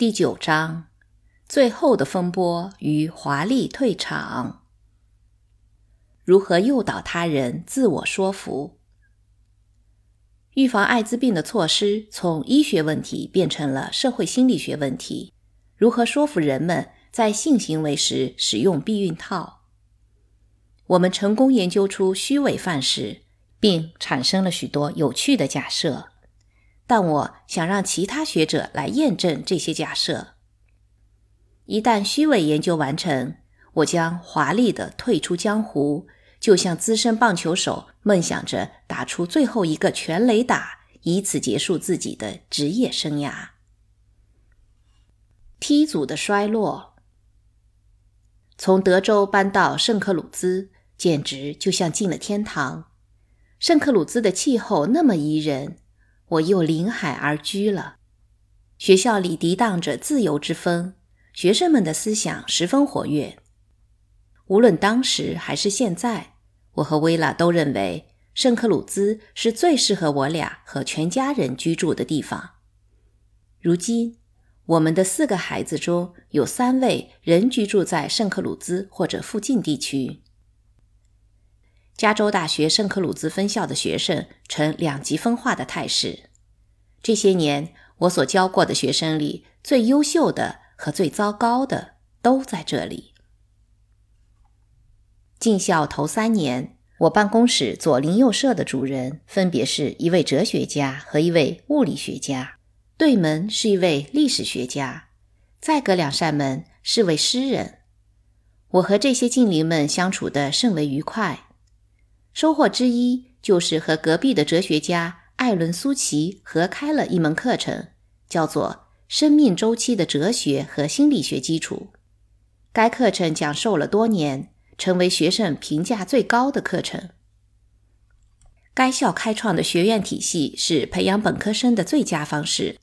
第九章，最后的风波与华丽退场。如何诱导他人自我说服？预防艾滋病的措施从医学问题变成了社会心理学问题。如何说服人们在性行为时使用避孕套？我们成功研究出虚伪范式，并产生了许多有趣的假设。但我想让其他学者来验证这些假设。一旦虚伪研究完成，我将华丽的退出江湖，就像资深棒球手梦想着打出最后一个全垒打，以此结束自己的职业生涯。T 组的衰落，从德州搬到圣克鲁兹，简直就像进了天堂。圣克鲁兹的气候那么宜人。我又临海而居了。学校里涤荡着自由之风，学生们的思想十分活跃。无论当时还是现在，我和薇拉都认为圣克鲁兹是最适合我俩和全家人居住的地方。如今，我们的四个孩子中有三位仍居住在圣克鲁兹或者附近地区。加州大学圣克鲁兹分校的学生呈两极分化的态势。这些年，我所教过的学生里，最优秀的和最糟糕的都在这里。进校头三年，我办公室左邻右舍的主人分别是一位哲学家和一位物理学家，对门是一位历史学家，再隔两扇门是位诗人。我和这些近邻们相处的甚为愉快。收获之一就是和隔壁的哲学家艾伦·苏奇合开了一门课程，叫做《生命周期的哲学和心理学基础》。该课程讲授了多年，成为学生评价最高的课程。该校开创的学院体系是培养本科生的最佳方式，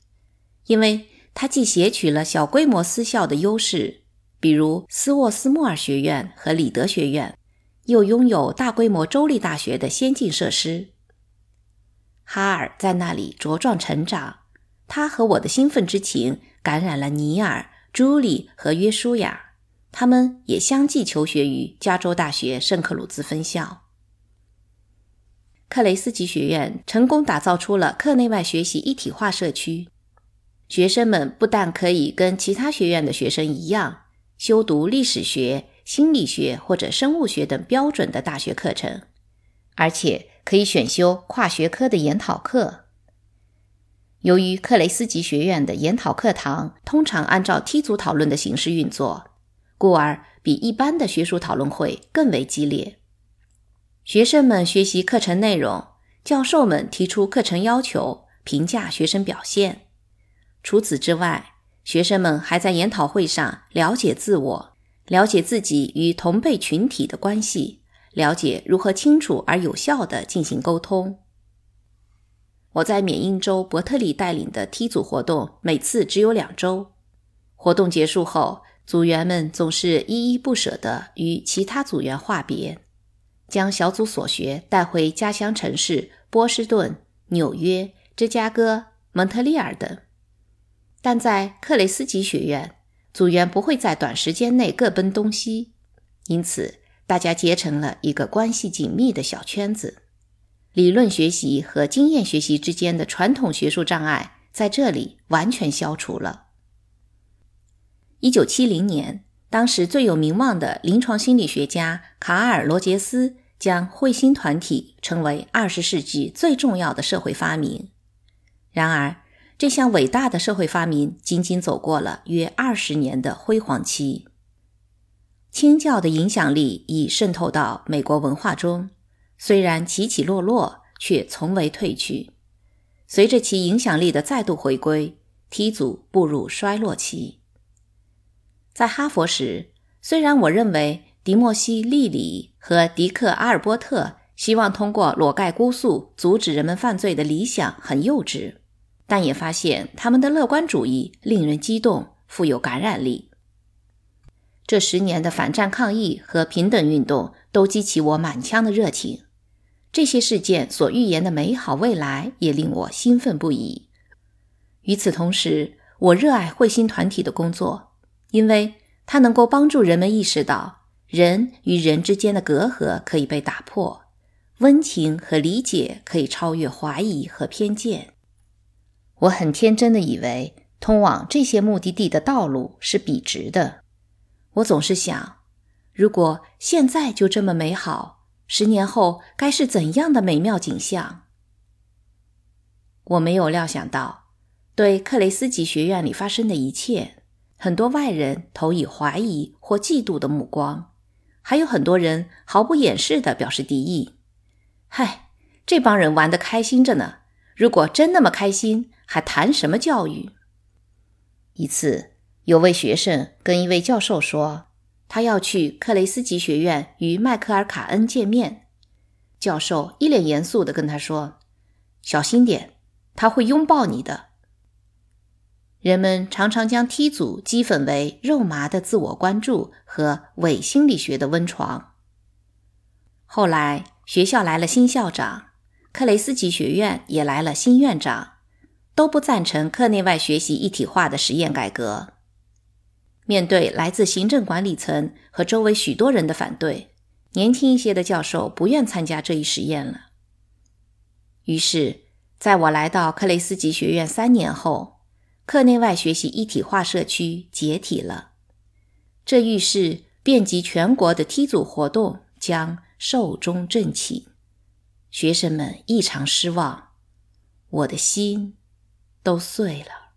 因为它既携取了小规模私校的优势，比如斯沃斯莫尔学院和里德学院。又拥有大规模州立大学的先进设施。哈尔在那里茁壮成长，他和我的兴奋之情感染了尼尔、朱莉和约书亚，他们也相继求学于加州大学圣克鲁兹分校。克雷斯吉学院成功打造出了课内外学习一体化社区，学生们不但可以跟其他学院的学生一样修读历史学。心理学或者生物学等标准的大学课程，而且可以选修跨学科的研讨课。由于克雷斯吉学院的研讨课堂通常按照梯组讨论的形式运作，故而比一般的学术讨论会更为激烈。学生们学习课程内容，教授们提出课程要求，评价学生表现。除此之外，学生们还在研讨会上了解自我。了解自己与同辈群体的关系，了解如何清楚而有效地进行沟通。我在缅因州伯特利带领的梯组活动，每次只有两周。活动结束后，组员们总是依依不舍地与其他组员话别，将小组所学带回家乡城市波士顿、纽约、芝加哥、蒙特利尔等。但在克雷斯吉学院。组员不会在短时间内各奔东西，因此大家结成了一个关系紧密的小圈子。理论学习和经验学习之间的传统学术障碍在这里完全消除了。一九七零年，当时最有名望的临床心理学家卡尔·罗杰斯将彗星团体称为二十世纪最重要的社会发明。然而，这项伟大的社会发明仅仅走过了约二十年的辉煌期。清教的影响力已渗透到美国文化中，虽然起起落落，却从未退去。随着其影响力的再度回归，梯组步入衰落期。在哈佛时，虽然我认为迪莫西·利里和迪克·阿尔波特希望通过裸盖姑苏阻止人们犯罪的理想很幼稚。但也发现他们的乐观主义令人激动，富有感染力。这十年的反战抗议和平等运动都激起我满腔的热情。这些事件所预言的美好未来也令我兴奋不已。与此同时，我热爱慧心团体的工作，因为它能够帮助人们意识到人与人之间的隔阂可以被打破，温情和理解可以超越怀疑和偏见。我很天真的以为，通往这些目的地的道路是笔直的。我总是想，如果现在就这么美好，十年后该是怎样的美妙景象？我没有料想到，对克雷斯吉学院里发生的一切，很多外人投以怀疑或嫉妒的目光，还有很多人毫不掩饰地表示敌意。嗨，这帮人玩得开心着呢！如果真那么开心，还谈什么教育？一次，有位学生跟一位教授说，他要去克雷斯吉学院与迈克尔·卡恩见面。教授一脸严肃地跟他说：“小心点。”他会拥抱你的。人们常常将梯组讥讽为肉麻的自我关注和伪心理学的温床。后来学校来了新校长，克雷斯吉学院也来了新院长，都不赞成课内外学习一体化的实验改革。面对来自行政管理层和周围许多人的反对，年轻一些的教授不愿参加这一实验了。于是。在我来到克雷斯吉学院三年后，课内外学习一体化社区解体了。这预示遍及全国的梯组活动将寿终正寝。学生们异常失望，我的心都碎了。